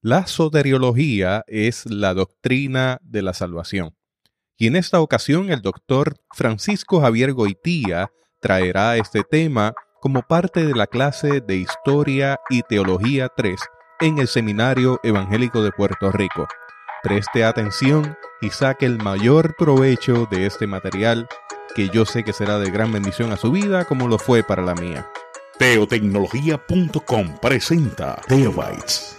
La soteriología es la doctrina de la salvación. Y en esta ocasión el doctor Francisco Javier Goitía traerá este tema como parte de la clase de Historia y Teología 3 en el Seminario Evangélico de Puerto Rico. Preste atención y saque el mayor provecho de este material que yo sé que será de gran bendición a su vida como lo fue para la mía. Teotecnología.com presenta Teobytes.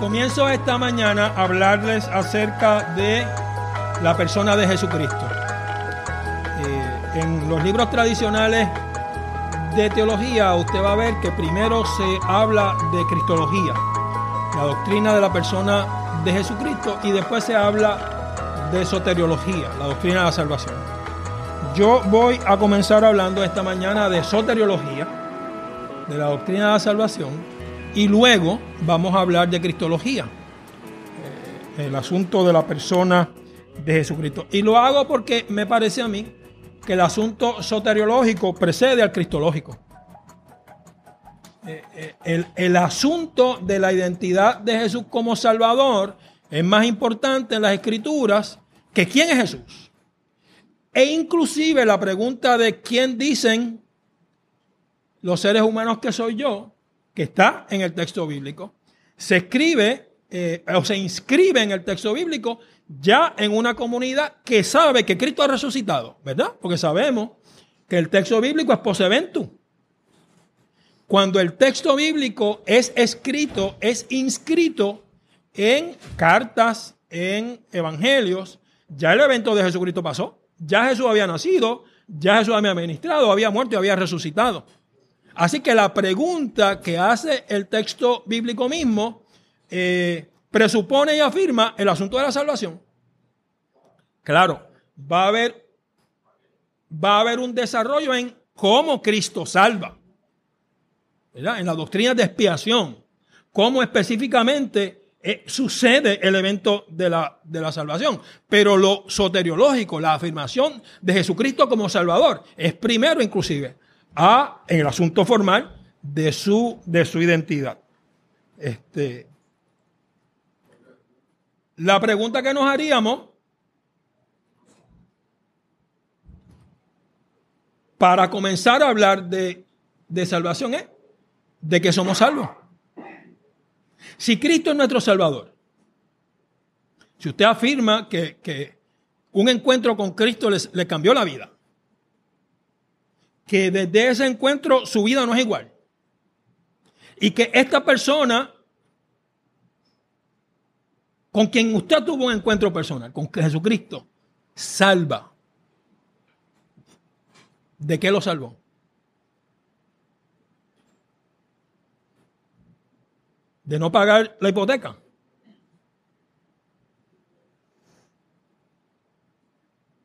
Comienzo esta mañana a hablarles acerca de la persona de Jesucristo. Eh, en los libros tradicionales de teología usted va a ver que primero se habla de cristología, la doctrina de la persona de Jesucristo, y después se habla de soteriología, la doctrina de la salvación. Yo voy a comenzar hablando esta mañana de soteriología, de la doctrina de la salvación, y luego vamos a hablar de cristología, eh, el asunto de la persona de Jesucristo. Y lo hago porque me parece a mí que el asunto soteriológico precede al cristológico. Eh, eh, el, el asunto de la identidad de Jesús como Salvador es más importante en las escrituras que quién es Jesús. E inclusive la pregunta de quién dicen los seres humanos que soy yo, que está en el texto bíblico, se escribe eh, o se inscribe en el texto bíblico ya en una comunidad que sabe que Cristo ha resucitado, ¿verdad? Porque sabemos que el texto bíblico es poseventum. Cuando el texto bíblico es escrito, es inscrito en cartas, en evangelios, ya el evento de Jesucristo pasó. Ya Jesús había nacido, ya Jesús había ministrado, había muerto y había resucitado. Así que la pregunta que hace el texto bíblico mismo eh, presupone y afirma el asunto de la salvación. Claro, va a haber, va a haber un desarrollo en cómo Cristo salva, en la doctrina de expiación, cómo específicamente eh, sucede el evento de la, de la salvación. Pero lo soteriológico, la afirmación de Jesucristo como Salvador, es primero inclusive a, en el asunto formal de su, de su identidad. Este, la pregunta que nos haríamos para comenzar a hablar de, de salvación es de que somos salvos. Si Cristo es nuestro Salvador, si usted afirma que, que un encuentro con Cristo le cambió la vida, que desde ese encuentro su vida no es igual, y que esta persona con quien usted tuvo un encuentro personal, con Jesucristo, salva. ¿De qué lo salvó? De no pagar la hipoteca.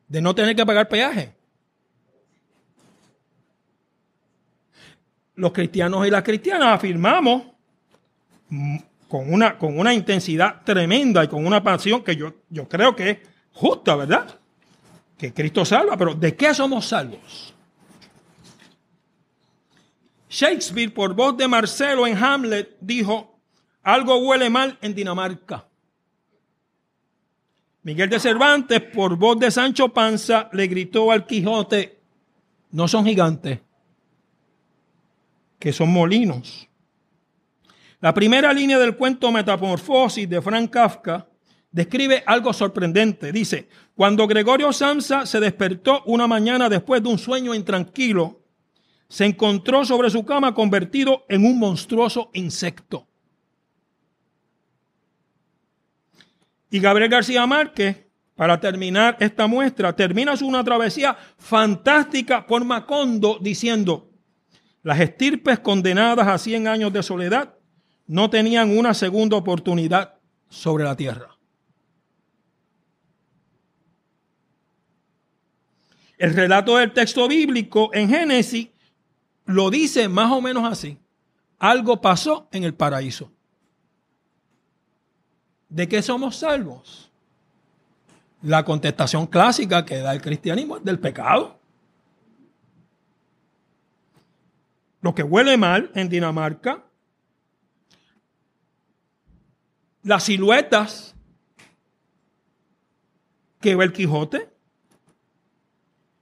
De no tener que pagar peaje. Los cristianos y las cristianas afirmamos con una, con una intensidad tremenda y con una pasión que yo, yo creo que es justa, ¿verdad? Que Cristo salva, pero ¿de qué somos salvos? Shakespeare, por voz de Marcelo en Hamlet, dijo, algo huele mal en Dinamarca. Miguel de Cervantes, por voz de Sancho Panza, le gritó al Quijote, no son gigantes, que son molinos. La primera línea del cuento Metamorfosis de Frank Kafka describe algo sorprendente. Dice, cuando Gregorio Samsa se despertó una mañana después de un sueño intranquilo, se encontró sobre su cama convertido en un monstruoso insecto. Y Gabriel García Márquez, para terminar esta muestra, termina una travesía fantástica por Macondo diciendo, las estirpes condenadas a 100 años de soledad no tenían una segunda oportunidad sobre la tierra. El relato del texto bíblico en Génesis lo dice más o menos así. Algo pasó en el paraíso. ¿De qué somos salvos? La contestación clásica que da el cristianismo es del pecado. Lo que huele mal en Dinamarca las siluetas que ve el Quijote,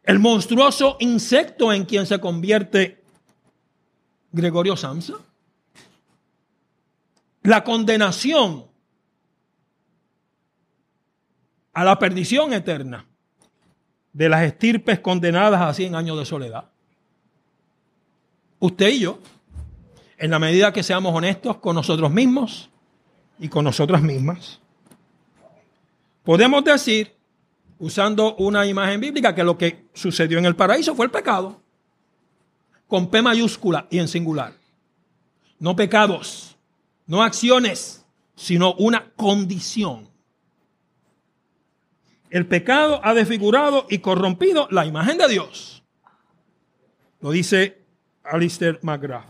el monstruoso insecto en quien se convierte Gregorio Samsa, la condenación a la perdición eterna de las estirpes condenadas a 100 años de soledad. Usted y yo, en la medida que seamos honestos con nosotros mismos y con nosotras mismas, podemos decir, usando una imagen bíblica, que lo que sucedió en el paraíso fue el pecado, con P mayúscula y en singular. No pecados, no acciones, sino una condición. El pecado ha desfigurado y corrompido la imagen de Dios. Lo dice Alistair McGrath.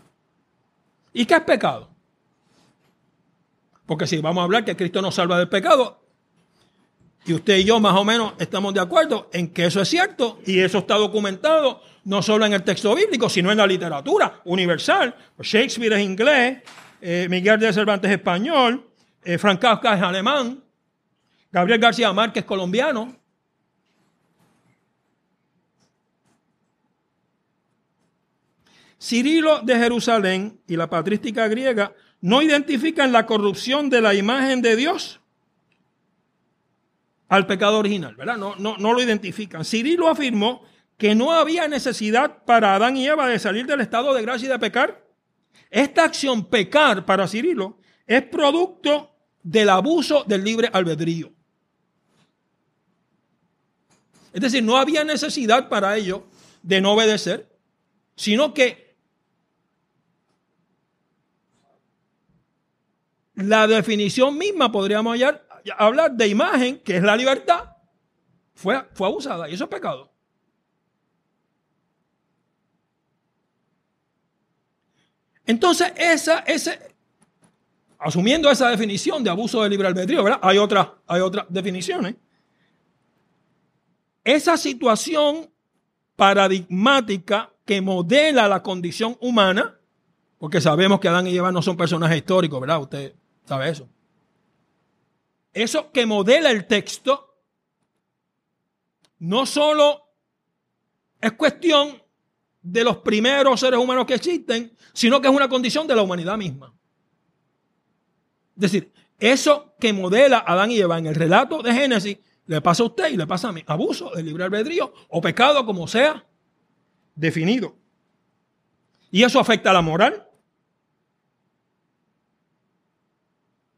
¿Y qué es pecado? Porque si vamos a hablar que Cristo nos salva del pecado, y usted y yo más o menos estamos de acuerdo en que eso es cierto, y eso está documentado no solo en el texto bíblico, sino en la literatura universal. Shakespeare es inglés, eh, Miguel de Cervantes es español, eh, Frank Kafka es alemán, Gabriel García Márquez, colombiano. Cirilo de Jerusalén y la patrística griega no identifican la corrupción de la imagen de Dios al pecado original, ¿verdad? No, no, no lo identifican. Cirilo afirmó que no había necesidad para Adán y Eva de salir del estado de gracia y de pecar. Esta acción, pecar, para Cirilo, es producto del abuso del libre albedrío. Es decir, no había necesidad para ellos de no obedecer, sino que la definición misma, podríamos hablar de imagen, que es la libertad, fue, fue abusada y eso es pecado. Entonces, esa, ese, asumiendo esa definición de abuso de libre albedrío, ¿verdad? Hay, hay otras definiciones. Esa situación paradigmática que modela la condición humana, porque sabemos que Adán y Eva no son personajes históricos, ¿verdad? Usted sabe eso. Eso que modela el texto no solo es cuestión de los primeros seres humanos que existen, sino que es una condición de la humanidad misma. Es decir, eso que modela Adán y Eva en el relato de Génesis le pasa a usted y le pasa a mí. Abuso del libre albedrío o pecado, como sea definido. Y eso afecta a la moral.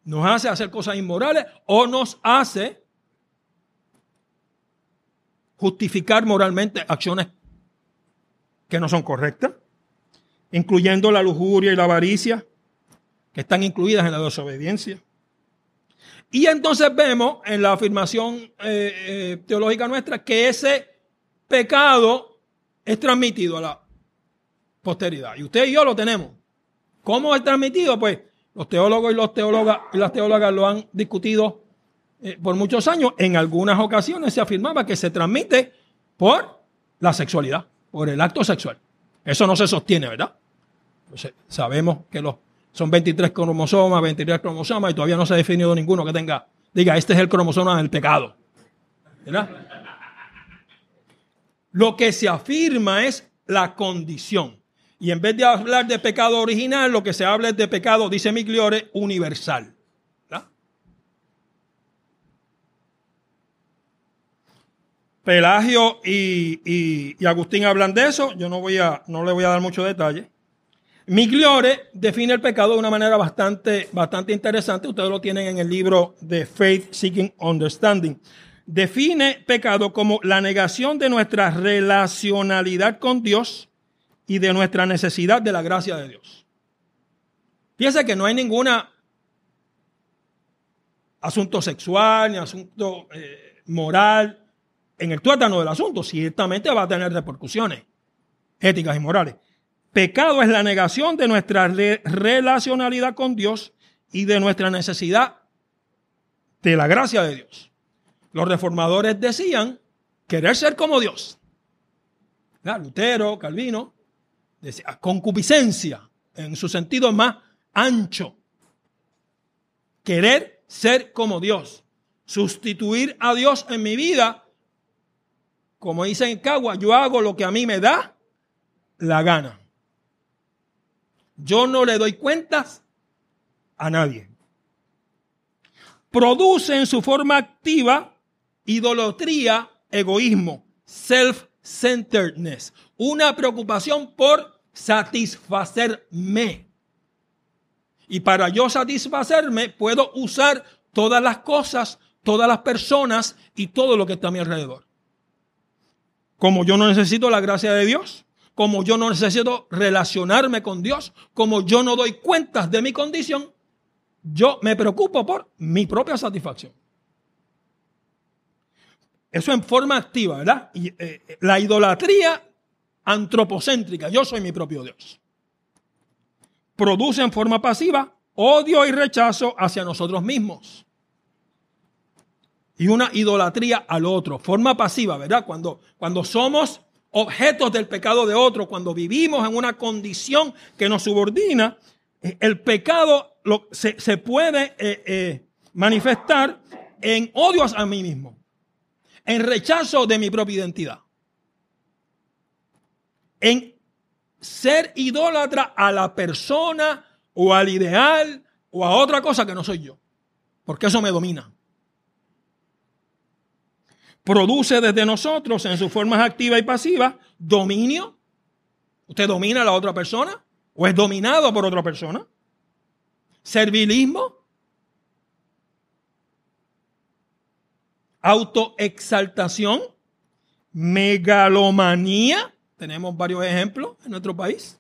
Nos hace hacer cosas inmorales o nos hace justificar moralmente acciones que no son correctas, incluyendo la lujuria y la avaricia, que están incluidas en la desobediencia. Y entonces vemos en la afirmación eh, eh, teológica nuestra que ese pecado es transmitido a la posteridad. Y usted y yo lo tenemos. ¿Cómo es transmitido? Pues los teólogos y, los teólogas, y las teólogas lo han discutido eh, por muchos años. En algunas ocasiones se afirmaba que se transmite por la sexualidad, por el acto sexual. Eso no se sostiene, ¿verdad? sabemos que los son 23 cromosomas, 23 cromosomas y todavía no se ha definido ninguno que tenga, diga, este es el cromosoma del pecado. ¿Verdad? Lo que se afirma es la condición. Y en vez de hablar de pecado original, lo que se habla es de pecado, dice Migliore, universal. Pelagio y, y, Agustín hablan de eso. Yo no, voy a, no le voy a dar mucho detalle. Migliore define el pecado de una manera bastante, bastante interesante. Ustedes lo tienen en el libro de Faith Seeking Understanding. Define pecado como la negación de nuestra relacionalidad con Dios y de nuestra necesidad de la gracia de Dios. Piensa que no hay ninguna asunto sexual ni asunto eh, moral en el tuétano del asunto. Ciertamente va a tener repercusiones éticas y morales. Pecado es la negación de nuestra relacionalidad con Dios y de nuestra necesidad de la gracia de Dios. Los reformadores decían querer ser como Dios. Lutero, Calvino, concupiscencia en su sentido más ancho. Querer ser como Dios. Sustituir a Dios en mi vida. Como dice en Cagua, yo hago lo que a mí me da la gana. Yo no le doy cuentas a nadie. Produce en su forma activa idolatría, egoísmo, self-centeredness, una preocupación por satisfacerme. Y para yo satisfacerme, puedo usar todas las cosas, todas las personas y todo lo que está a mi alrededor. Como yo no necesito la gracia de Dios, como yo no necesito relacionarme con Dios, como yo no doy cuentas de mi condición, yo me preocupo por mi propia satisfacción. Eso en forma activa, ¿verdad? Y, eh, la idolatría antropocéntrica, yo soy mi propio Dios. Produce en forma pasiva odio y rechazo hacia nosotros mismos. Y una idolatría al otro, forma pasiva, ¿verdad? Cuando, cuando somos objetos del pecado de otro, cuando vivimos en una condición que nos subordina, eh, el pecado se, puede eh, eh, manifestar en odios a mí mismo, en rechazo de mi propia identidad, en ser idólatra a la persona o al ideal o a otra cosa que no soy yo, porque eso me domina. Produce desde nosotros en sus formas activas y pasivas dominio. ¿Usted domina a la otra persona o es dominado por otra persona? servilismo, autoexaltación, megalomanía, tenemos varios ejemplos en nuestro país,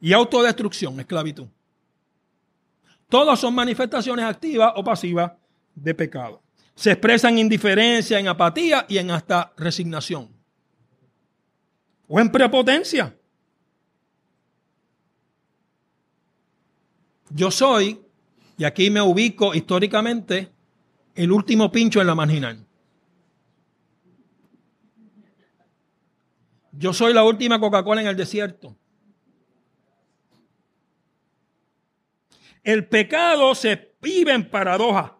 y autodestrucción, esclavitud. Todas son manifestaciones activas o pasivas de pecado. Se expresan en indiferencia, en apatía y en hasta resignación. O en prepotencia. Yo soy, y aquí me ubico históricamente, el último pincho en la marginal. Yo soy la última Coca-Cola en el desierto. El pecado se vive en paradoja.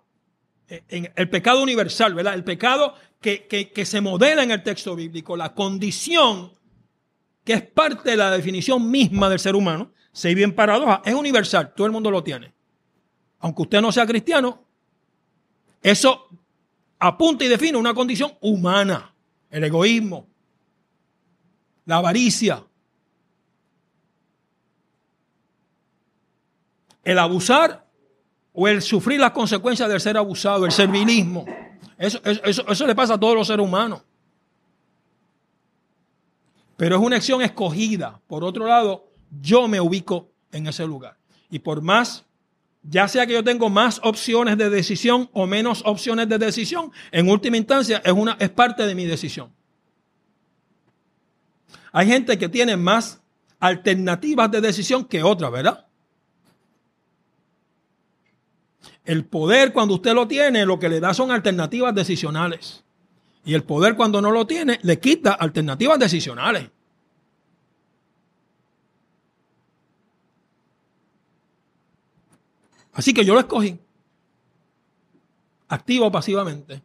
En el pecado universal, ¿verdad? El pecado que, que se modela en el texto bíblico, la condición que es parte de la definición misma del ser humano, se vive en paradoja, es universal, todo el mundo lo tiene. Aunque usted no sea cristiano, eso apunta y define una condición humana, el egoísmo, la avaricia, el abusar o el sufrir las consecuencias del ser abusado, el servilismo. Eso, eso, eso, le pasa a todos los seres humanos. Pero es una acción escogida. Por otro lado, yo me ubico en ese lugar. Y por más, ya sea que yo tengo más opciones de decisión o menos opciones de decisión, en última instancia es, una, es parte de mi decisión. Hay gente que tiene más alternativas de decisión que otras, ¿verdad? El poder cuando usted lo tiene, lo que le da son alternativas decisionales. Y el poder cuando no lo tiene, le quita alternativas decisionales. Así que yo lo escogí. Activo o pasivamente.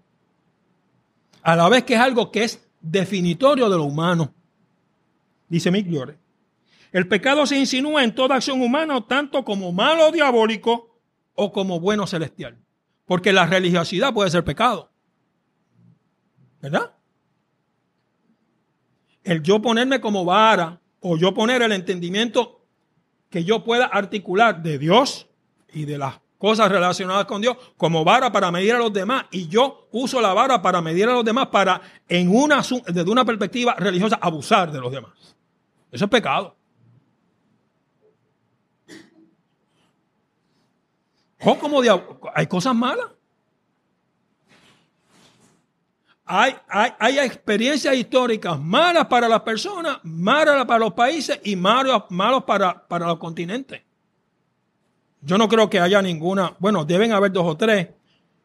A la vez que es algo que es definitorio de lo humano. Dice Mick Llore. El pecado se insinúa en toda acción humana, tanto como malo diabólico o como bueno celestial. Porque la religiosidad puede ser pecado. ¿Verdad? El yo ponerme como vara o yo poner el entendimiento que yo pueda articular de Dios y de las cosas relacionadas con Dios como vara para medir a los demás. Y yo uso la vara para medir a los demás para, en una, desde una perspectiva religiosa, abusar de los demás. Eso es pecado. ¿Cómo como hay cosas malas. Hay, hay, hay, experiencias históricas malas para las personas, malas para los países y malas, malos para, para los continentes. Yo no creo que haya ninguna, bueno, deben haber dos o tres,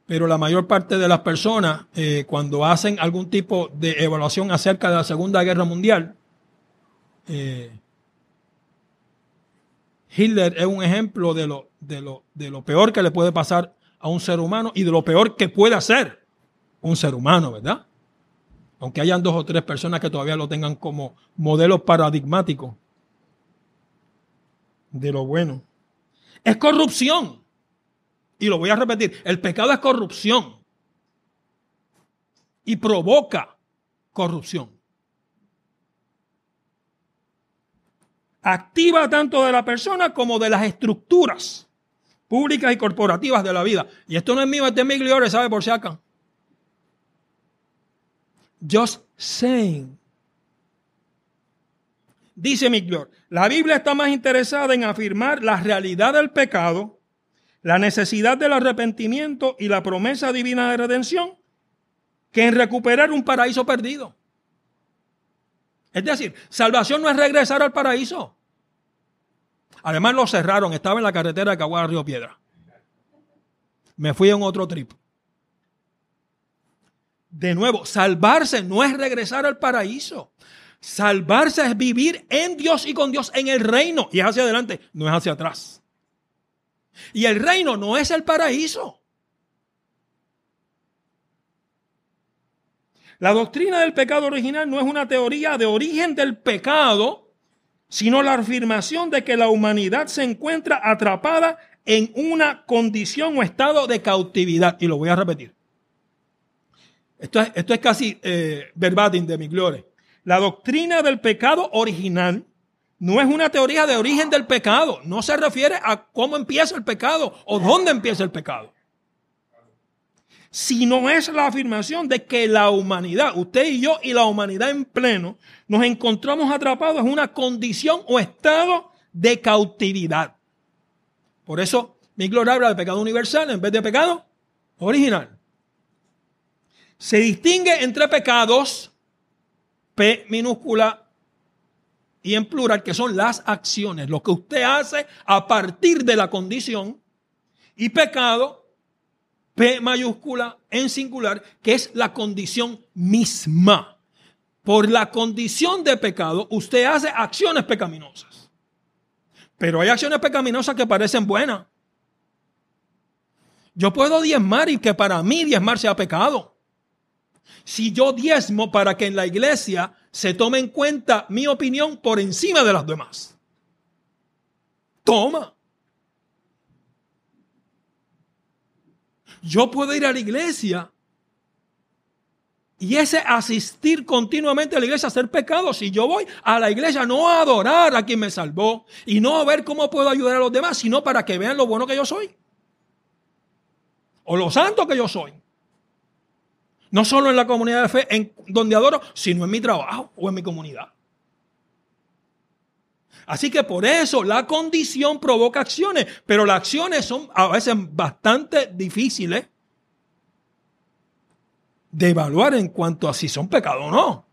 pero la mayor parte de las personas, eh, cuando hacen algún tipo de evaluación acerca de la Segunda Guerra Mundial, eh, Hitler es un ejemplo de lo, de, lo, de lo peor que le puede pasar a un ser humano y de lo peor que puede hacer un ser humano, ¿verdad? Aunque hayan dos o tres personas que todavía lo tengan como modelo paradigmático de lo bueno. Es corrupción. Y lo voy a repetir, el pecado es corrupción. Y provoca corrupción. Activa tanto de la persona como de las estructuras públicas y corporativas de la vida. Y esto no es mío, este es mi ¿sabe por si acá? Just saying. Dice Miglior, la Biblia está más interesada en afirmar la realidad del pecado, la necesidad del arrepentimiento y la promesa divina de redención que en recuperar un paraíso perdido. Es decir, salvación no es regresar al paraíso. Además lo cerraron, estaba en la carretera de Caguada Río Piedra. Me fui en otro trip. De nuevo, salvarse no es regresar al paraíso. Salvarse es vivir en Dios y con Dios en el reino. Y es hacia adelante, no es hacia atrás. Y el reino no es el paraíso. La doctrina del pecado original no es una teoría de origen del pecado, sino la afirmación de que la humanidad se encuentra atrapada en una condición o estado de cautividad. Y lo voy a repetir. Esto es, esto es casi eh, verbatim de mi gloria. La doctrina del pecado original no es una teoría de origen del pecado. No se refiere a cómo empieza el pecado o dónde empieza el pecado. Sino es la afirmación de que la humanidad, usted y yo y la humanidad en pleno, nos encontramos atrapados en una condición o estado de cautividad. Por eso, mi gloria habla de pecado universal en vez de pecado original. Se distingue entre pecados P minúscula y en plural, que son las acciones, lo que usted hace a partir de la condición, y pecado, P mayúscula en singular, que es la condición misma. Por la condición de pecado, usted hace acciones pecaminosas. Pero hay acciones pecaminosas que parecen buenas. Yo puedo diezmar y que para mí diezmar sea pecado si yo diezmo para que en la iglesia se tome en cuenta mi opinión por encima de las demás? Toma. Yo puedo ir a la iglesia y ese asistir continuamente a la iglesia, hacer pecado. Si yo voy a la iglesia no a adorar a quien me salvó y no a ver cómo puedo ayudar a los demás, sino para que vean lo bueno que yo soy. O lo santo que yo soy. No solo en la comunidad de fe en donde adoro, sino en mi trabajo o en mi comunidad. Así que por eso la condición provoca acciones, pero las acciones son a veces bastante difíciles de evaluar en cuanto a si son pecado o no.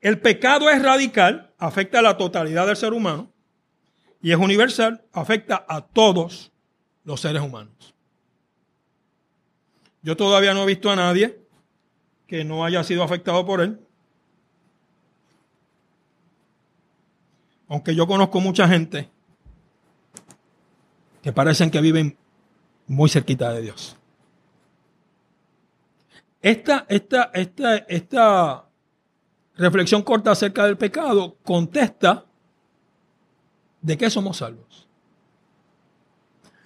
El pecado es radical, afecta a la totalidad del ser humano, y es universal, afecta a todos los seres humanos. Yo todavía no he visto a nadie que no haya sido afectado por él. Aunque yo conozco mucha gente que parecen que viven muy cerquita de Dios. Esta, esta, esta, esta reflexión corta acerca del pecado contesta de qué somos salvos.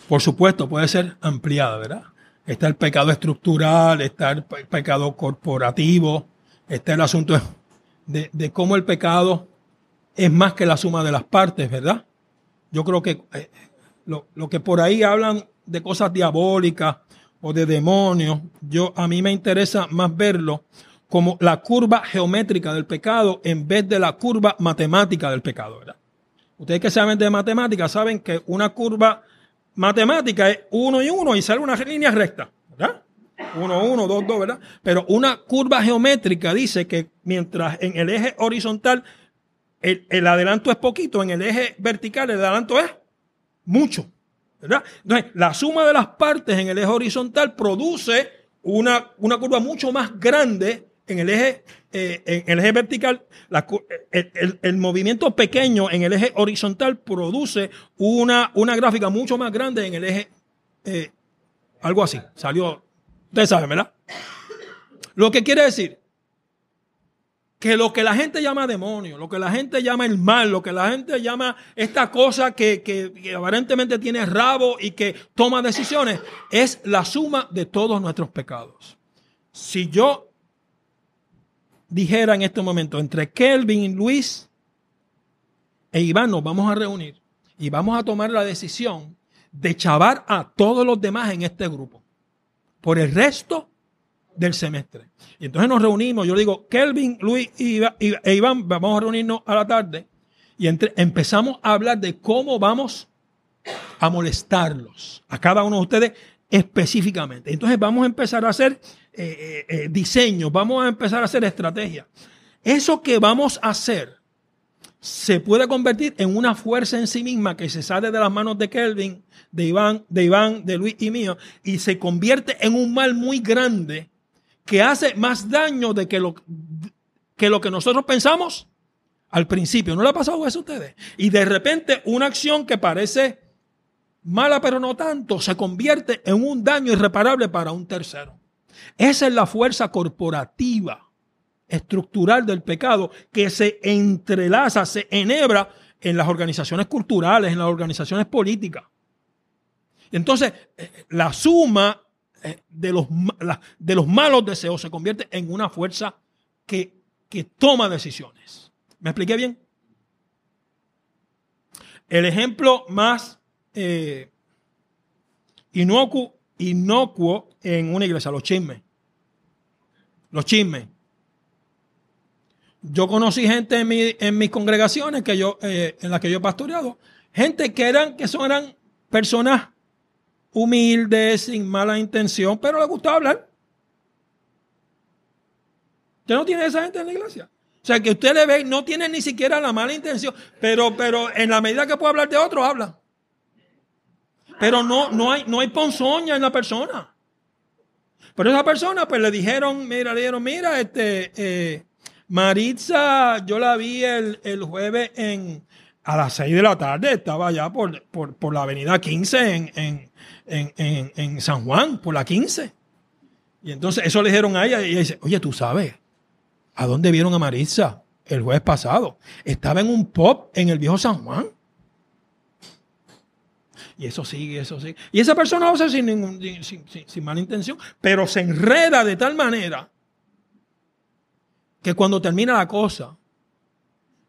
Por supuesto, puede ser ampliada, ¿verdad? Está el pecado estructural, está el pecado corporativo, está el asunto de, cómo el pecado es más que la suma de las partes, ¿verdad? Yo creo que eh, lo, que por ahí hablan de cosas diabólicas o de demonios, yo a mí me interesa más verlo como la curva geométrica del pecado en vez de la curva matemática del pecado, ¿verdad? Ustedes que saben de matemáticas saben que una curva matemática es uno y uno y sale una línea recta, ¿verdad? Uno, uno, dos, dos, ¿verdad? Pero una curva geométrica dice que mientras en el eje horizontal el, adelanto es poquito, en el eje vertical el adelanto es mucho, ¿verdad? Entonces, la suma de las partes en el eje horizontal produce una, una curva mucho más grande en el eje, eh, en el eje vertical, cu- el, el- movimiento pequeño en el eje horizontal produce una, una gráfica mucho más grande en el eje, eh, algo así. Salió, ustedes saben, ¿verdad? Lo que quiere decir que lo que la gente llama demonio, lo que la gente llama el mal, lo que la gente llama esta cosa que- que aparentemente tiene rabo y que toma decisiones, es la suma de todos nuestros pecados. Si yo dijera en este momento entre Kelvin, Luis e Iván nos vamos a reunir y vamos a tomar la decisión de chavar a todos los demás en este grupo por el resto del semestre. Y entonces nos reunimos, yo digo, Kelvin, Luis e Iván, vamos a reunirnos a la tarde y entre- empezamos a hablar de cómo vamos a molestarlos, a cada uno de ustedes específicamente. Entonces vamos a empezar a hacer eh, eh, eh, diseños, vamos a empezar a hacer estrategias. Eso que vamos a hacer se puede convertir en una fuerza en sí misma que se sale de las manos de Kelvin, de Iván, de Iván, de Luis y mío, y se convierte en un mal muy grande que hace más daño de que lo que, lo que nosotros pensamos al principio. ¿No le ha pasado eso a ustedes? Y de repente una acción que parece mala pero no tanto, se convierte en un daño irreparable para un tercero. Esa es la fuerza corporativa estructural del pecado que se entrelaza, se enhebra en las organizaciones culturales, en las organizaciones políticas. Entonces, eh, la suma eh, de los, de los malos deseos se convierte en una fuerza que, que toma decisiones. ¿Me expliqué bien? El ejemplo más eh, inocuo, inocuo en una iglesia, los chismes. Los chismes. Yo conocí gente en, mi- en mis congregaciones que yo, eh, en las que yo he pastoreado, gente que eran, que son, eran personas humildes, sin mala intención, pero les gustaba hablar. ¿Usted no tiene esa gente en la iglesia? O sea, que usted le ve, no tiene ni siquiera la mala intención, pero, pero en la medida que puede hablar de otros, habla. Pero no, no, hay, no hay ponzoña en la persona. Pero esa persona, pues le dijeron, mira, le dijeron, mira, este, eh, Maritza, yo la vi el, el jueves en, a las 6 de la tarde, estaba allá por, por, por la avenida 15 en, en, en, en, San Juan, por la 15. Y entonces eso le dijeron a ella y ella dice, oye, tú sabes, ¿a dónde vieron a Maritza el jueves pasado? Estaba en un pop en el viejo San Juan. Y eso sigue, eso sigue. Y esa persona lo hace sin, ningún- sin, sin- mala intención, pero se enreda de tal manera que cuando termina la cosa,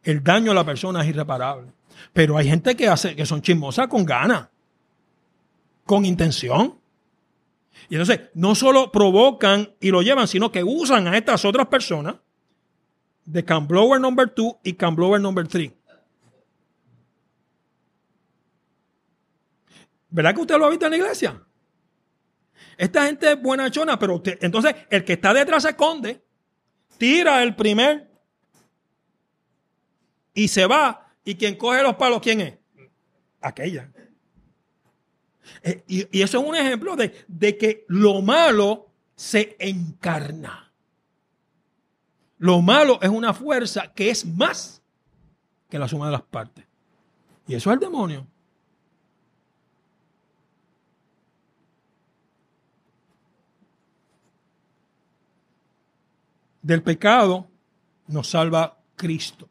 el daño a la persona es irreparable. Pero hay gente que hace, que son chismosas con ganas, con intención. Y entonces no solo provocan y lo llevan, sino que usan a estas otras personas de Blower number 2 y Blower number 3. ¿Verdad que usted lo ha visto en la iglesia? Esta gente es buenachona, pero usted- entonces el que está detrás se esconde, tira el primer y se va. ¿Y quien coge los palos, quién es? Aquella. Eh, y, y eso es un ejemplo de, de que lo malo se encarna. Lo malo es una fuerza que es más que la suma de las partes. Y eso es el demonio. Del pecado nos salva Cristo.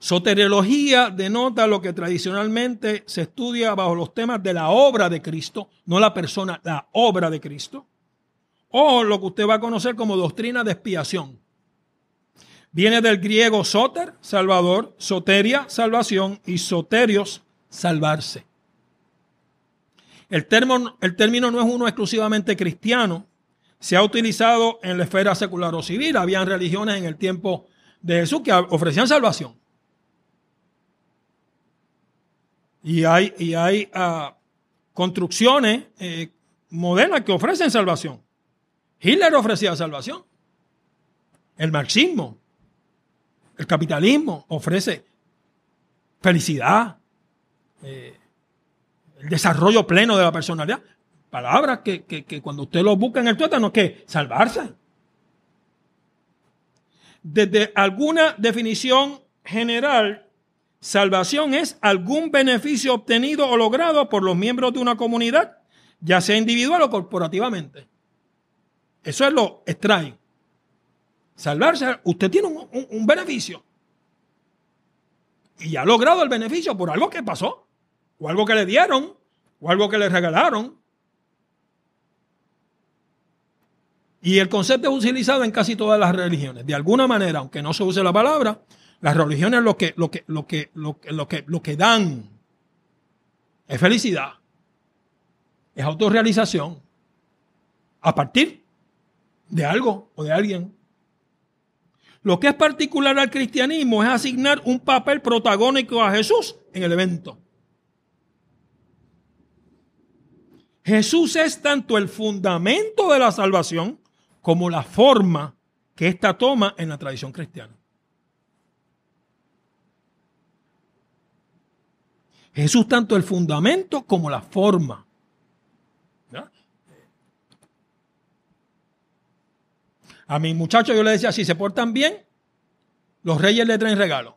Soteriología denota lo que tradicionalmente se estudia bajo los temas de la obra de Cristo, no la persona, la obra de Cristo, o lo que usted va a conocer como doctrina de expiación. Viene del griego soter, salvador, soteria, salvación, y soterios, salvarse. El término, el término no es uno exclusivamente cristiano, se ha utilizado en la esfera secular o civil. Habían religiones en el tiempo de Jesús que ofrecían salvación. Y hay, y hay ah, construcciones eh, modernas que ofrecen salvación. Hitler ofrecía salvación. El marxismo, el capitalismo ofrece felicidad, eh, el desarrollo pleno de la personalidad. Palabras que, que- que cuando usted lo busca en el tuétano que salvarse. Desde alguna definición general, salvación es algún beneficio obtenido o logrado por los miembros de una comunidad, ya sea individual o corporativamente. Eso es lo extraño. Salvarse, usted tiene un, un- un beneficio. Y ha logrado el beneficio por algo que pasó, o algo que le dieron, o algo que le regalaron. Y el concepto es utilizado en casi todas las religiones. De alguna manera, aunque no se use la palabra, las religiones lo que, lo que, lo que, lo que, lo que, lo que dan es felicidad, es autorrealización, a partir de algo o de alguien. Lo que es particular al cristianismo es asignar un papel protagónico a Jesús en el evento. Jesús es tanto el fundamento de la salvación como la forma que ésta toma en la tradición cristiana. Jesús tanto el fundamento como la forma. A mis muchachos yo les decía, si se portan bien, los reyes le traen regalo.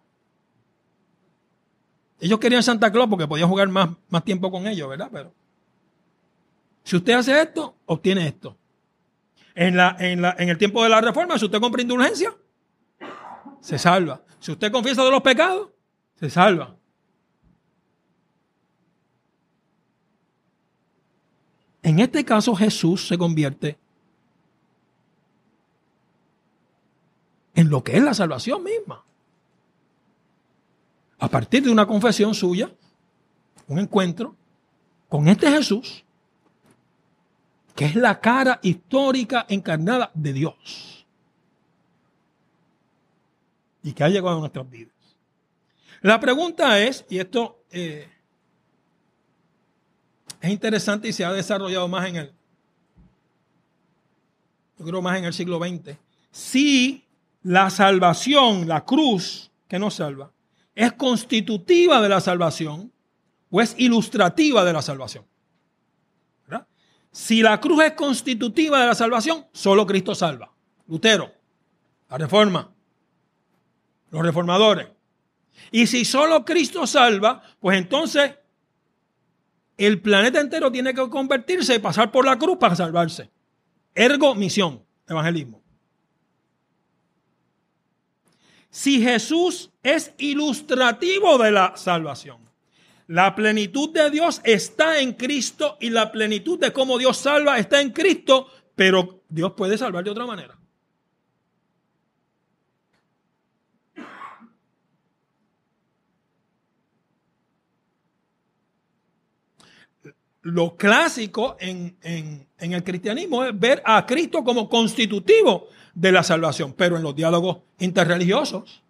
Ellos querían Santa Claus porque podían jugar más, más tiempo con ellos, ¿verdad? Pero si usted hace esto, obtiene esto. En, la, en, la, en el tiempo de la reforma, si usted compra indulgencia, se salva. Si usted confiesa de los pecados, se salva. En este caso, Jesús se convierte en lo que es la salvación misma. A partir de una confesión suya, un encuentro con este Jesús, que es la cara histórica encarnada de Dios y que ha llegado a nuestras vidas. La pregunta es, y esto eh, es interesante y se ha desarrollado más en el, yo creo más en el siglo XX, si la salvación, la cruz que nos salva, es constitutiva de la salvación o es ilustrativa de la salvación. Si la cruz es constitutiva de la salvación, solo Cristo salva. Lutero, la reforma, los reformadores. Y si solo Cristo salva, pues entonces el planeta entero tiene que convertirse y pasar por la cruz para salvarse. Ergo, misión, evangelismo. Si Jesús es ilustrativo de la salvación, la plenitud de Dios está en Cristo y la plenitud de cómo Dios salva está en Cristo, pero Dios puede salvar de otra manera. Lo clásico en, el cristianismo es ver a Cristo como constitutivo de la salvación, pero en los diálogos interreligiosos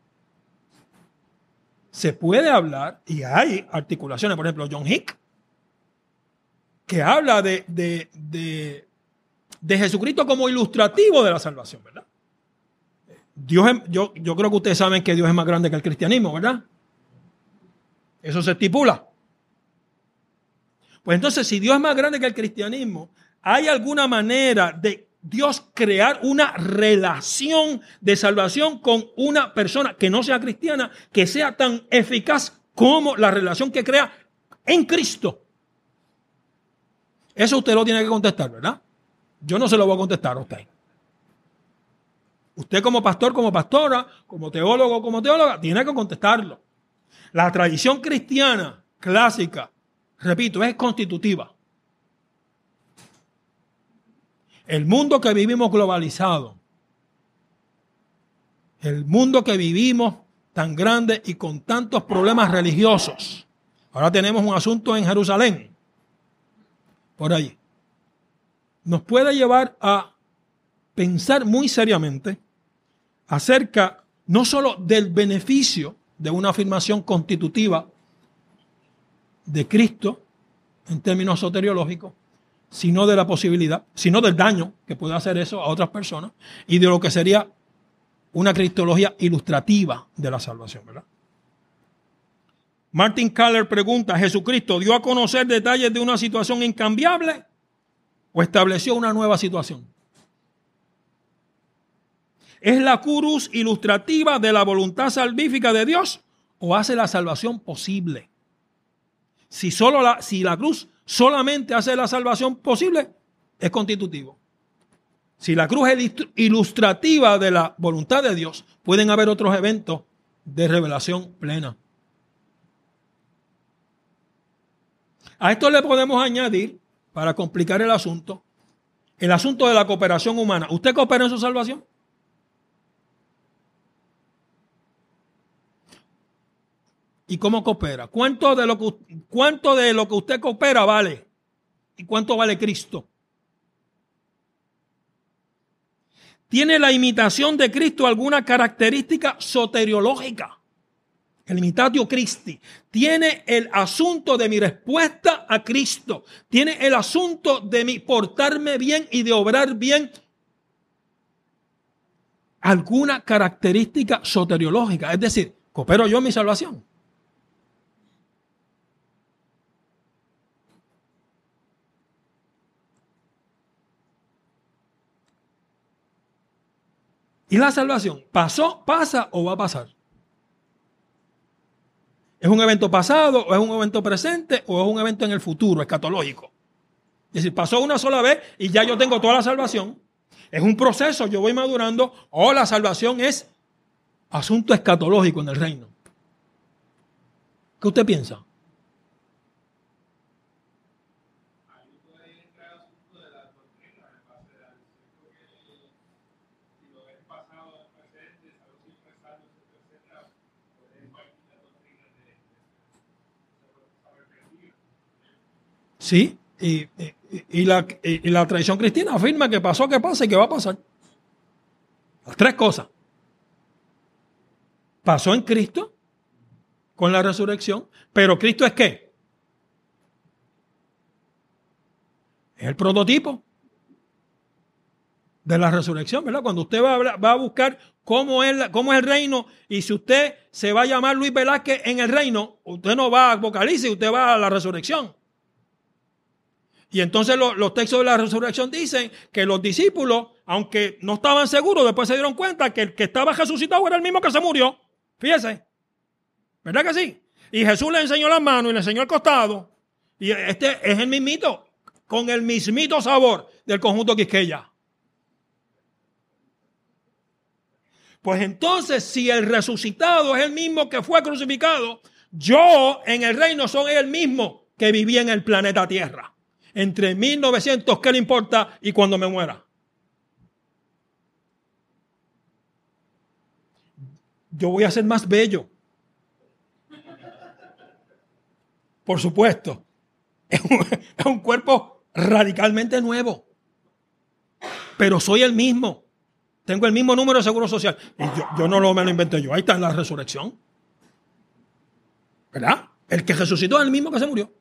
se puede hablar y hay articulaciones, por ejemplo, John Hick, que habla de, de, de, Jesucristo como ilustrativo de la salvación, ¿verdad? Dios yo, yo creo que ustedes saben que Dios es más grande que el cristianismo, ¿verdad? Eso se estipula. Pues entonces, si Dios es más grande que el cristianismo, ¿hay alguna manera de Dios crear una relación de salvación con una persona que no sea cristiana, que sea tan eficaz como la relación que crea en Cristo? Eso usted lo tiene que contestar, ¿verdad? Yo no se lo voy a contestar a usted. Usted como pastor, como pastora, como teólogo, como teóloga, tiene que contestarlo. La tradición cristiana clásica, repito, es constitutiva. El mundo que vivimos globalizado, el mundo que vivimos tan grande y con tantos problemas religiosos. Ahora tenemos un asunto en Jerusalén, por allí. Nos puede llevar a pensar muy seriamente acerca no solo del beneficio de una afirmación constitutiva de Cristo en términos soteriológicos, sino de la posibilidad, sino del daño que puede hacer eso a otras personas y de lo que sería una cristología ilustrativa de la salvación, ¿verdad? Martin Caller pregunta, ¿Jesucristo dio a conocer detalles de una situación incambiable o estableció una nueva situación. ¿Es la cruz ilustrativa de la voluntad salvífica de Dios o hace la salvación posible? Si, solo la, si la cruz solamente hace la salvación posible, es constitutivo. Si la cruz es ilustrativa de la voluntad de Dios, pueden haber otros eventos de revelación plena. A esto le podemos añadir, para complicar el asunto, el asunto de la cooperación humana. ¿Usted coopera en su salvación? ¿Y cómo coopera? ¿Cuánto de, lo que, ¿Cuánto de lo que usted coopera vale? ¿Y cuánto vale Cristo? ¿Tiene la imitación de Cristo alguna característica soteriológica? El imitatio Christi. Tiene el asunto de mi respuesta a Cristo. Tiene el asunto de mi portarme bien y de obrar bien. Alguna característica soteriológica. Es decir, coopero yo mi salvación. ¿Y la salvación? ¿Pasó, pasa o va a pasar? ¿Es un evento pasado o es un evento presente o es un evento en el futuro, escatológico? Es decir, pasó una sola vez y ya yo tengo toda la salvación. Es un proceso, yo voy madurando o la salvación es asunto escatológico en el reino. ¿Qué usted piensa? Sí, y, la, la, tradición cristiana afirma que pasó, que pasa y que va a pasar. Las tres cosas. Pasó en Cristo con la resurrección, pero Cristo es qué? Es el prototipo de la resurrección, ¿verdad? Cuando usted va a, buscar cómo es, cómo es el reino y si usted se va a llamar Luis Velázquez en el reino, usted no va a Apocalipsis, usted va a la resurrección. Y entonces los, textos de la resurrección dicen que los discípulos, aunque no estaban seguros, después se dieron cuenta que el que estaba resucitado era el mismo que se murió. Fíjese. ¿Verdad que sí? Y Jesús le enseñó las manos y le enseñó el costado. Y este es el mismito, con el mismito sabor del conjunto Quisqueya. Pues entonces, si el resucitado es el mismo que fue crucificado, yo en el reino soy el mismo que vivía en el planeta Tierra entre 1900, ¿qué le importa? Y cuando me muera. Yo voy a ser más bello. Por supuesto. Es un, cuerpo radicalmente nuevo. Pero soy el mismo. Tengo el mismo número de seguro social. Y yo, no lo me lo inventé yo. Ahí está en la resurrección. ¿Verdad? El que resucitó es el mismo que se murió.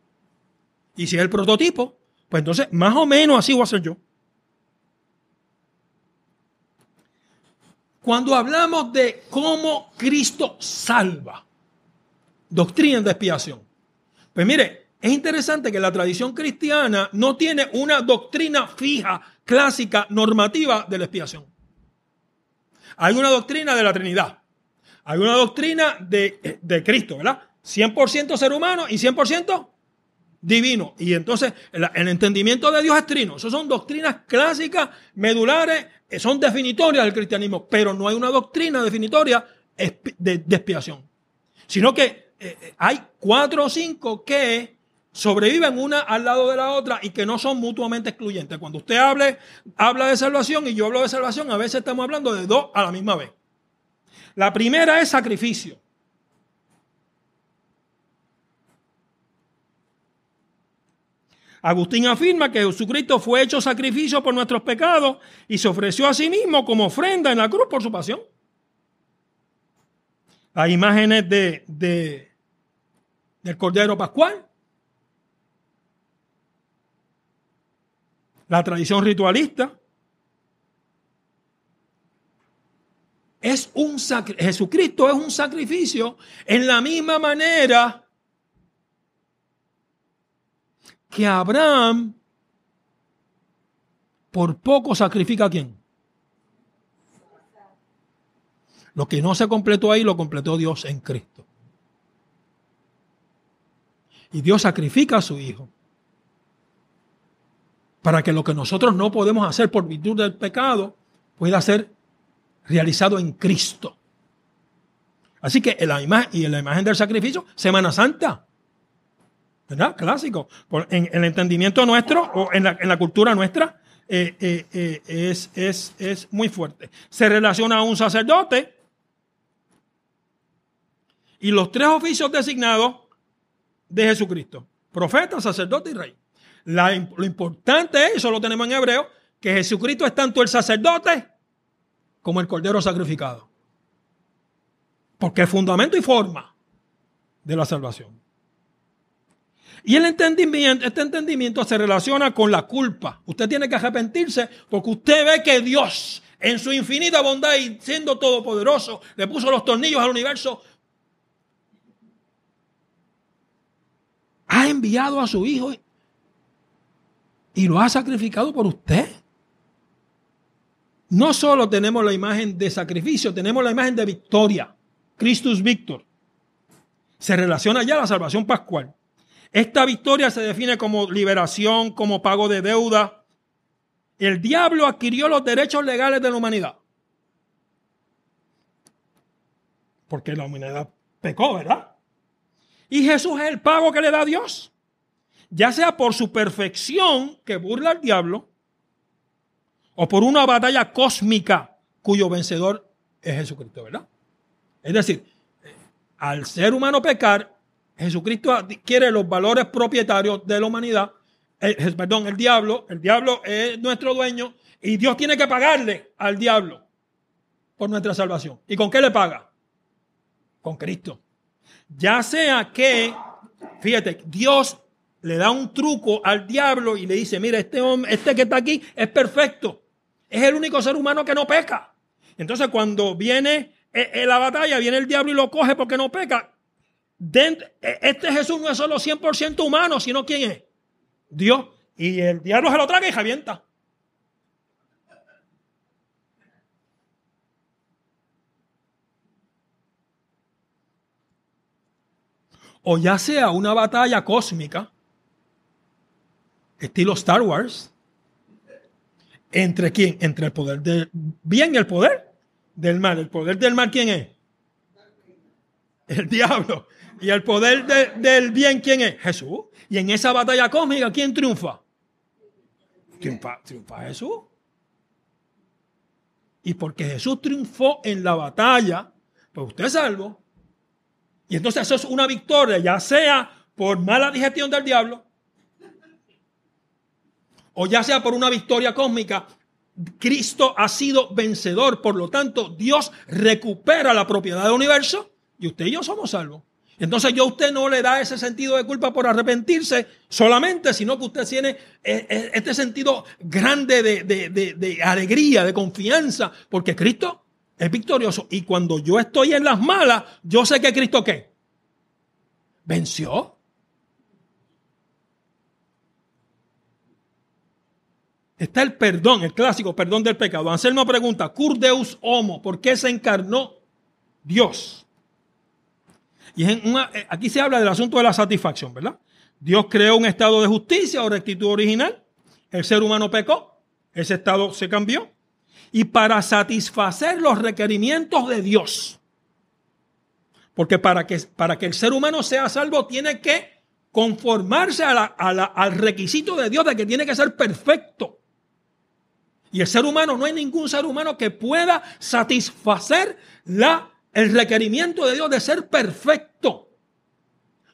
Y si es el prototipo, pues entonces, más o menos así voy a ser yo. Cuando hablamos de cómo Cristo salva, doctrina de expiación. Pues mire, es interesante que la tradición cristiana no tiene una doctrina fija, clásica, normativa de la expiación. Hay una doctrina de la Trinidad. Hay una doctrina de, de Cristo, ¿verdad? 100% ser humano y 100% divino. Y entonces el, entendimiento de Dios es trino. Esas son doctrinas clásicas, medulares, eh, son definitorias del cristianismo, pero no hay una doctrina definitoria de, expiación. Sino que eh, eh, hay cuatro o cinco que sobreviven una al lado de la otra y que no son mutuamente excluyentes. Cuando usted hable, habla de salvación y yo hablo de salvación, a veces estamos hablando de dos a la misma vez. La primera es sacrificio. Agustín afirma que Jesucristo fue hecho sacrificio por nuestros pecados y se ofreció a sí mismo como ofrenda en la cruz por su pasión. Hay imágenes de, del Cordero Pascual. La tradición ritualista. Es un Jesucristo es un sacrificio en la misma manera que Abraham por poco sacrifica a quién. Lo que no se completó ahí lo completó Dios en Cristo. Y Dios sacrifica a su Hijo para que lo que nosotros no podemos hacer por virtud del pecado pueda ser realizado en Cristo. Así que en la imagen, y en la imagen del sacrificio, Semana Santa. ¿Verdad? Clásico. en, el entendimiento nuestro o en la, cultura nuestra eh, eh, eh, es, muy fuerte. Se relaciona a un sacerdote y los tres oficios designados de Jesucristo. Profeta, sacerdote y rey. lo importante es, eso lo tenemos en hebreo, que Jesucristo es tanto el sacerdote como el cordero sacrificado. Porque es fundamento y forma de la salvación. Y el entendimiento, este entendimiento se relaciona con la culpa. Usted tiene que arrepentirse porque usted ve que Dios, en su infinita bondad y siendo todopoderoso, le puso los tornillos al universo ha enviado a su hijo y lo ha sacrificado por usted. No solo tenemos la imagen de sacrificio, tenemos la imagen de victoria. Christus Victor. Se relaciona ya a la salvación pascual. Esta victoria se define como liberación, como pago de deuda. El diablo adquirió los derechos legales de la humanidad. Porque la humanidad pecó, ¿verdad? Y Jesús es el pago que le da Dios. Ya sea por su perfección que burla al diablo, o por una batalla cósmica cuyo vencedor es Jesucristo, ¿verdad? Es decir, al ser humano pecar, Jesucristo adquiere los valores propietarios de la humanidad. Eh, perdón, el diablo, el diablo es nuestro dueño y Dios tiene que pagarle al diablo por nuestra salvación. ¿Y con qué le paga? Con Cristo. Ya sea que, fíjate, Dios le da un truco al diablo y le dice, mira, este hombre, este que está aquí es perfecto. Es el único ser humano que no peca. Entonces cuando viene en eh, eh, la batalla, viene el diablo y lo coge porque no peca. Eh, este Jesús no es solo 100% humano, sino ¿quién es? Dios. Y el diablo se lo traga y javienta. o ya sea una batalla cósmica, estilo Star Wars, entre quién? Entre el poder del bien y el poder del mal. ¿El poder del mal quién es? El diablo. ¿Y el poder del bien quién es? Jesús. Y en esa batalla cósmica, ¿quién triunfa? Triunfa, triunfa Jesús. Y porque Jesús triunfó en la batalla, pues usted es salvo. Y entonces eso es una victoria, ya sea por mala digestión del diablo, o ya sea por una victoria cósmica. Cristo ha sido vencedor, por lo tanto Dios recupera la propiedad del universo y usted y yo somos salvos. Entonces yo a usted no le da ese sentido de culpa por arrepentirse solamente, sino que usted tiene eh, eh, este sentido grande de, alegría, de confianza, porque Cristo es victorioso. Y cuando yo estoy en las malas, yo sé que Cristo qué? Venció. Está el perdón, el clásico perdón del pecado. Anselmo pregunta, Cur Deus homo, ¿por qué se encarnó Dios? Y eh, aquí se habla del asunto de la satisfacción, ¿verdad? Dios creó un estado de justicia o rectitud original. El ser humano pecó. Ese estado se cambió y para satisfacer los requerimientos de Dios. Porque para que, para que el ser humano sea salvo tiene que conformarse al requisito de Dios de que tiene que ser perfecto. Y el ser humano, no hay ningún ser humano que pueda satisfacer la, el requerimiento de Dios de ser perfecto.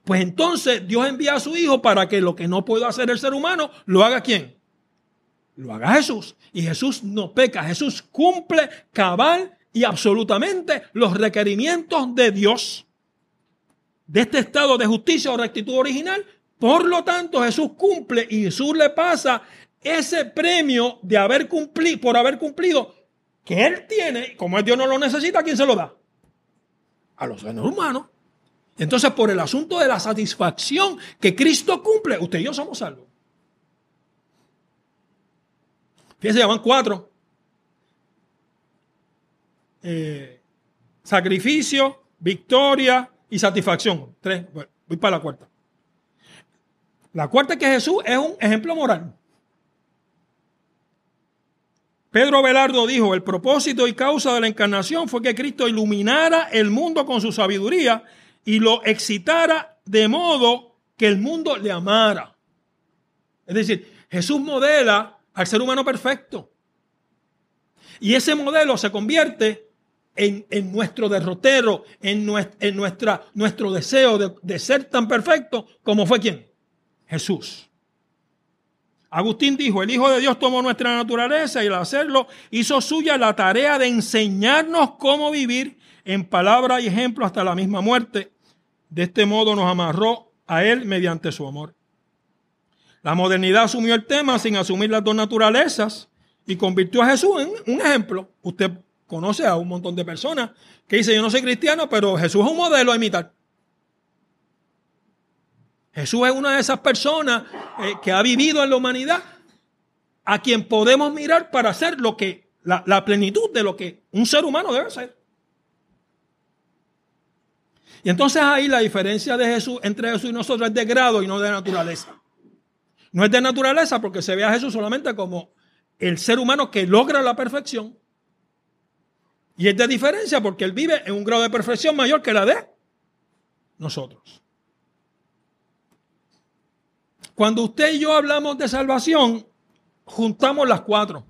Pues entonces Dios envía a su Hijo para que lo que no pueda hacer el ser humano, lo haga quién? lo haga Jesús. Y Jesús no peca, Jesús cumple cabal y absolutamente los requerimientos de Dios de este estado de justicia o rectitud original. Por lo tanto, Jesús cumple y Jesús le pasa ese premio de haber cumplido, por haber cumplido, que él tiene, como Dios no lo necesita, ¿a quién se lo da? A los seres humanos. Entonces, por el asunto de la satisfacción que Cristo cumple, usted y yo somos salvos. Fíjense, van cuatro. Eh, sacrificio, victoria y satisfacción. Tres. voy para la cuarta. La cuarta es que Jesús es un ejemplo moral. Pedro Velardo dijo, el propósito y causa de la encarnación fue que Cristo iluminara el mundo con su sabiduría y lo excitara de modo que el mundo le amara. Es decir, Jesús modela al ser humano perfecto. Y ese modelo se convierte en, nuestro derrotero, en, nuestra, nuestro deseo de, de ser tan perfecto como fue quien? Jesús. Agustín dijo, el Hijo de Dios tomó nuestra naturaleza y al hacerlo hizo suya la tarea de enseñarnos cómo vivir en palabra y ejemplo hasta la misma muerte. De este modo nos amarró a Él mediante su amor. La modernidad asumió el tema sin asumir las dos naturalezas y convirtió a Jesús en un ejemplo. Usted conoce a un montón de personas que dicen, yo no soy cristiano, pero Jesús es un modelo a imitar. Jesús es una de esas personas eh, que ha vivido en la humanidad, a quien podemos mirar para hacer lo que, la, plenitud de lo que un ser humano debe ser. Y entonces ahí la diferencia de Jesús entre Jesús y nosotros es de grado y no de naturaleza. No es de naturaleza porque se ve a Jesús solamente como el ser humano que logra la perfección. Y es de diferencia porque él vive en un grado de perfección mayor que la de nosotros. Cuando usted y yo hablamos de salvación, juntamos las cuatro.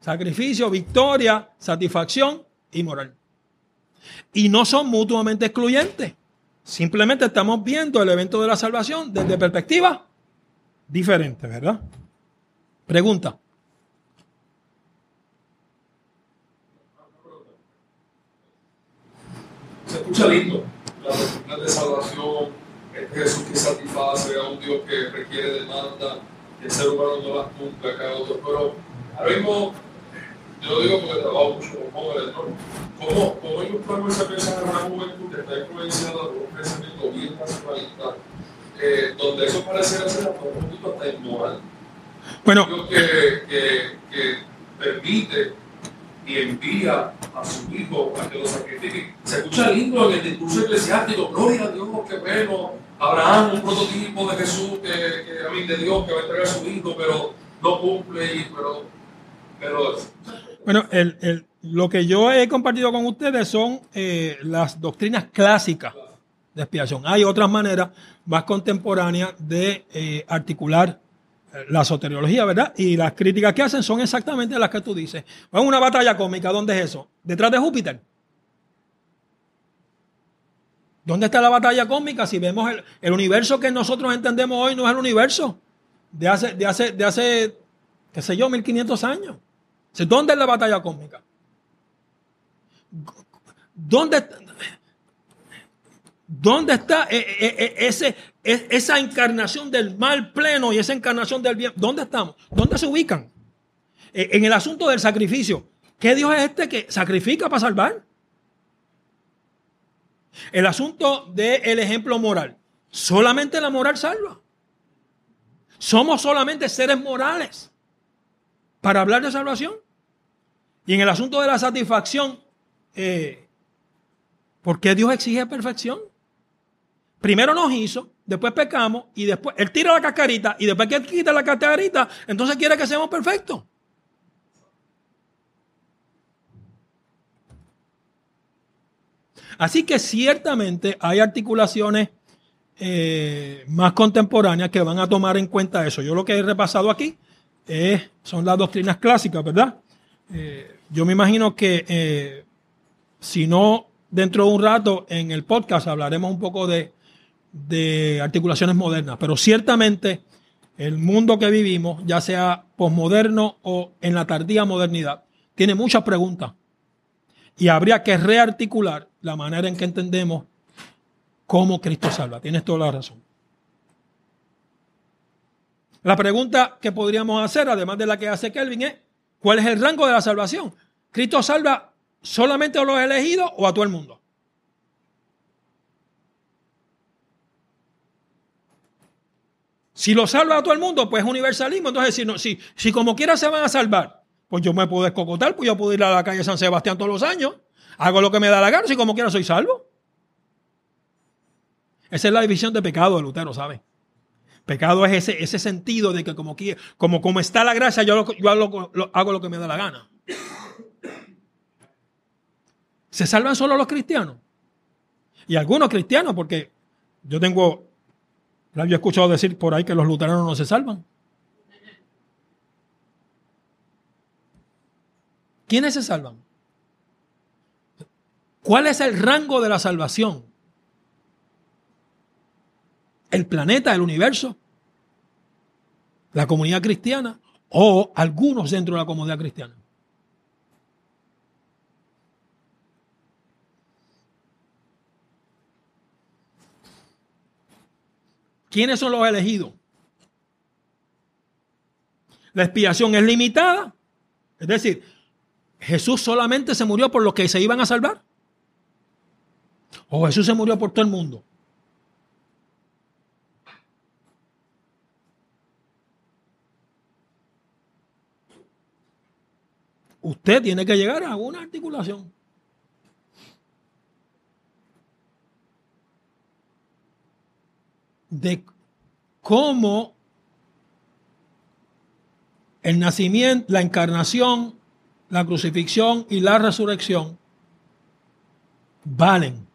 Sacrificio, victoria, satisfacción y moral. Y no son mutuamente excluyentes. Simplemente estamos viendo el evento de la salvación desde perspectiva diferente, ¿verdad? Pregunta. Se escucha lindo la de salvación Jesús que satisface a un Dios que requiere demanda, y el ser humano no las cumple cada otro. Pero ahora mismo, yo lo digo porque trabajo mucho con jóvenes, ¿no? ¿Cómo, cómo ilustramos ese mensaje a una juventud que está influenciada por un pensamiento bien nacionalista, eh, donde eso parece ser hasta un poquito hasta inmoral? Bueno, que, que, que permite y envía a su hijo a que lo sacrifique. Se escucha lindo en el discurso eclesiástico, gloria a Dios, qué bueno, Abraham, un prototipo de Jesús, que, a mí de Dios, que va a entregar a su hijo, pero no cumple, y, pero, pero... Bueno, el, el, lo que yo he compartido con ustedes son eh, las doctrinas clásicas de expiación. Hay otras maneras más contemporáneas de eh, articular eh, la soteriología, ¿verdad? Y las críticas que hacen son exactamente las que tú dices. Es una batalla cómica, ¿dónde es eso? Detrás de Júpiter. ¿Dónde está la batalla cósmica? Si vemos el, universo que nosotros entendemos hoy no es el universo de hace, de hace, de hace qué sé yo, 1500 años. ¿Dónde es la batalla cósmica? ¿Dónde, dónde está e, e, e, ese, esa encarnación del mal pleno y esa encarnación del bien? ¿Dónde estamos? ¿Dónde se ubican? En el asunto del sacrificio. ¿Qué Dios es este que sacrifica para salvar? El asunto del ejemplo moral. Solamente la moral salva. Somos solamente seres morales para hablar de salvación. Y en el asunto de la satisfacción, eh, ¿por qué Dios exige perfección? Primero nos hizo, después pecamos y después Él tira la cascarita y después que Él quita la cascarita, entonces quiere que seamos perfectos. Así que ciertamente hay articulaciones eh, más contemporáneas que van a tomar en cuenta eso. Yo lo que he repasado aquí son las doctrinas clásicas, ¿verdad? Eh, yo me imagino que eh, si no, dentro de un rato en el podcast hablaremos un poco de, de articulaciones modernas, pero ciertamente el mundo que vivimos, ya sea posmoderno o en la tardía modernidad, tiene muchas preguntas y habría que rearticular la manera en que entendemos cómo Cristo salva. Tienes toda la razón. La pregunta que podríamos hacer, además de la que hace Kelvin, es, ¿cuál es el rango de la salvación? ¿Cristo salva solamente a los elegidos o a todo el mundo? Si lo salva a todo el mundo, pues es universalismo. Entonces, si, si, si como quiera se van a salvar, Pues yo me puedo escocotar, pues yo puedo ir a la calle San Sebastián todos los años. Hago lo que me da la gana, si como quiera soy salvo. Esa es la división de pecado de Lutero, ¿sabe? Pecado es ese, ese sentido de que como, como, como está la gracia, yo, yo hago, hago lo que me da la gana. ¿Se salvan solo los cristianos? Y algunos cristianos, porque yo tengo, yo he escuchado decir por ahí que los luteranos no se salvan. ¿Quiénes se salvan? ¿Cuál es el rango de la salvación? ¿El planeta, el universo? ¿La comunidad cristiana? ¿O algunos dentro de la comunidad cristiana? ¿Quiénes son los elegidos? La expiación es limitada. Es decir, Jesús solamente se murió por los que se iban a salvar. O Jesús se murió por todo el mundo. Usted tiene que llegar a una articulación. de cómo el nacimiento, la encarnación, la crucifixión y la resurrección valen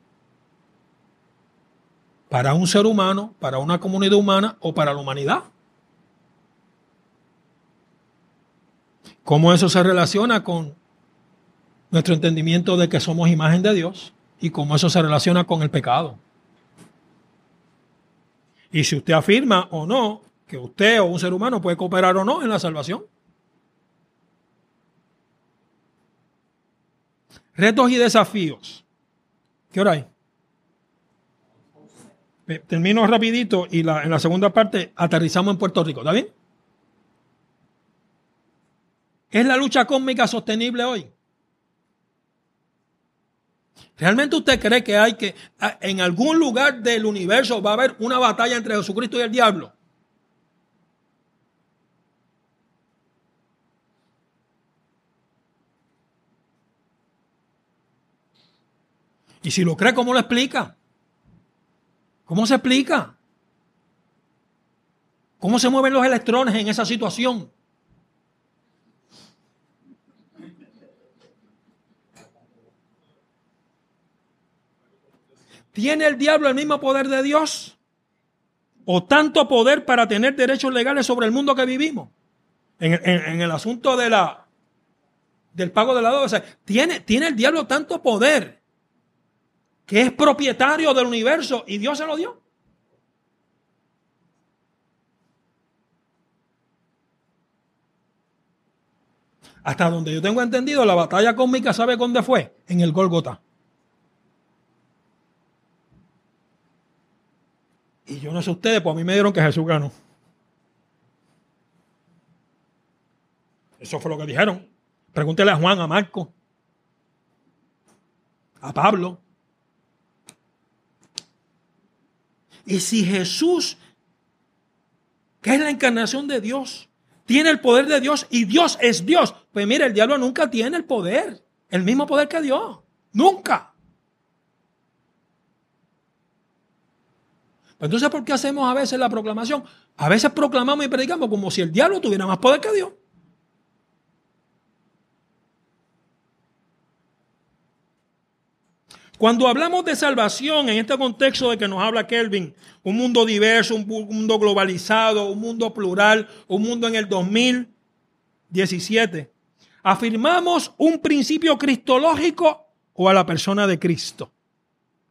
para un ser humano, para una comunidad humana o para la humanidad. ¿Cómo eso se relaciona con nuestro entendimiento de que somos imagen de Dios y cómo eso se relaciona con el pecado? Y si usted afirma o no que usted o un ser humano puede cooperar o no en la salvación. Retos y desafíos. ¿Qué hora hay? Termino rapidito y en la segunda parte aterrizamos en Puerto Rico. ¿Está bien? ¿Es la lucha cósmica sostenible hoy? ¿Realmente usted cree que hay que, en algún lugar del universo va a haber una batalla entre Jesucristo y el diablo? Y si lo cree, ¿cómo lo explica? ¿Cómo se explica? ¿Cómo se mueven los electrones en esa situación? ¿Tiene el diablo el mismo poder de Dios? ¿O tanto poder para tener derechos legales sobre el mundo que vivimos? En, el asunto de la, del pago de la deuda. ¿tiene, ¿Tiene el diablo tanto poder que es propietario del universo y Dios se lo dio? Hasta donde yo tengo entendido, la batalla cósmica, ¿sabe dónde fue? En el Golgota. Y yo no sé ustedes, pues a mí me dieron que Jesús ganó. Eso fue lo que dijeron. Pregúntele a Juan, a Marco, a Pablo. Y si Jesús, que es la encarnación de Dios, tiene el poder de Dios y Dios es Dios, pues mire, el diablo nunca tiene el poder, el mismo poder que Dios. Nunca. Entonces, ¿por qué hacemos a veces la proclamación? A veces proclamamos y predicamos como si el diablo tuviera más poder que Dios. Cuando hablamos de salvación en este contexto de que nos habla Kelvin, un mundo diverso, un mundo globalizado, un mundo plural, un mundo en el 2017, afirmamos un principio cristológico o a la persona de Cristo.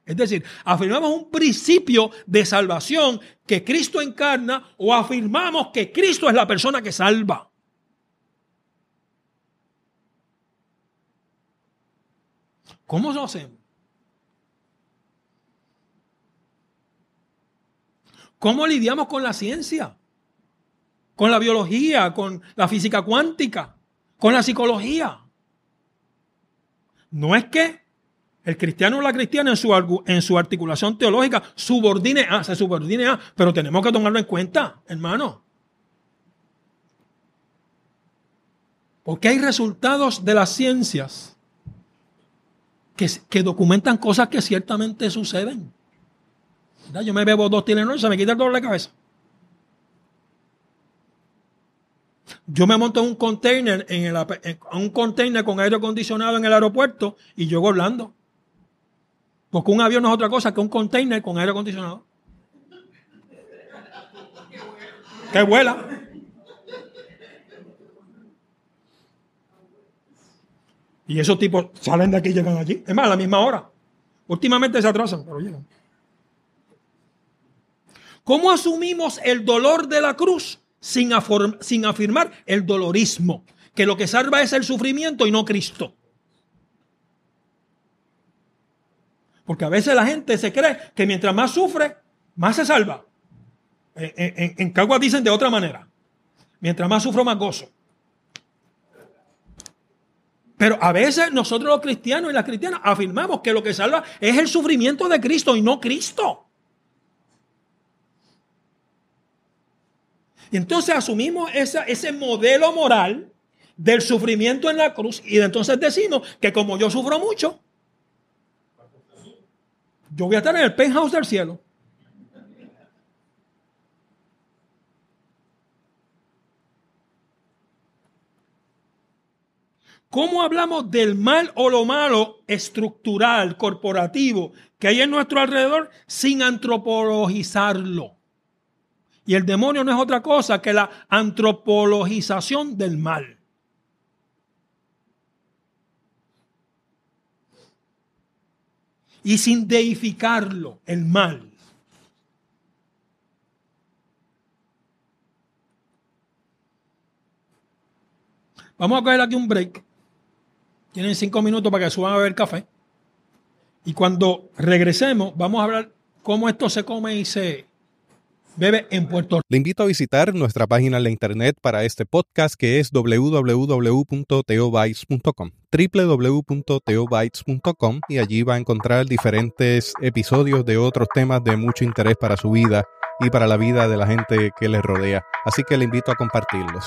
Es decir, afirmamos un principio de salvación que Cristo encarna o afirmamos que Cristo es la persona que salva. ¿Cómo lo hacemos? ¿Cómo lidiamos con la ciencia? Con la biología, con la física cuántica, con la psicología. No es que el cristiano o la cristiana en su, en su articulación teológica subordine a, se subordine a, pero tenemos que tomarlo en cuenta, hermano. Porque hay resultados de las ciencias que, que documentan cosas que ciertamente suceden. Yo me bebo dos Tylenol y se me quita el dolor de cabeza. Yo me monto en un container, en, el, en un container con aire acondicionado en el aeropuerto y llego hablando. Porque un avión no es otra cosa que un container con aire acondicionado. Que vuela. Y esos tipos salen de aquí y llegan allí. Es más, a la misma hora. Últimamente se atrasan, pero llegan. ¿Cómo asumimos el dolor de la cruz sin, sin afirmar el dolorismo? Que lo que salva es el sufrimiento y no Cristo. Porque a veces la gente se cree que mientras más sufre, más se salva. En, en, Cagua dicen de otra manera. Mientras más sufro, más gozo. Pero a veces nosotros los cristianos y las cristianas afirmamos que lo que salva es el sufrimiento de Cristo y no Cristo. Y entonces asumimos ese modelo moral del sufrimiento en la cruz y entonces decimos que como yo sufro mucho, yo voy a estar en el penthouse del cielo. ¿Cómo hablamos del mal o lo malo estructural, corporativo, que hay en nuestro alrededor sin antropologizarlo? Y el demonio no es otra cosa que la antropologización del mal. y sin deificarlo, el mal. Vamos a coger aquí un break. Tienen cinco minutos para que suban a beber café. Y cuando regresemos, vamos a hablar cómo esto se come y se, bebe en Puerto Rico. Le invito a visitar nuestra página en la internet para este podcast que es www.teobytes.com www.teobytes.com y allí va a encontrar diferentes episodios de otros temas de mucho interés para su vida y para la vida de la gente que le rodea. Así que le invito a compartirlos.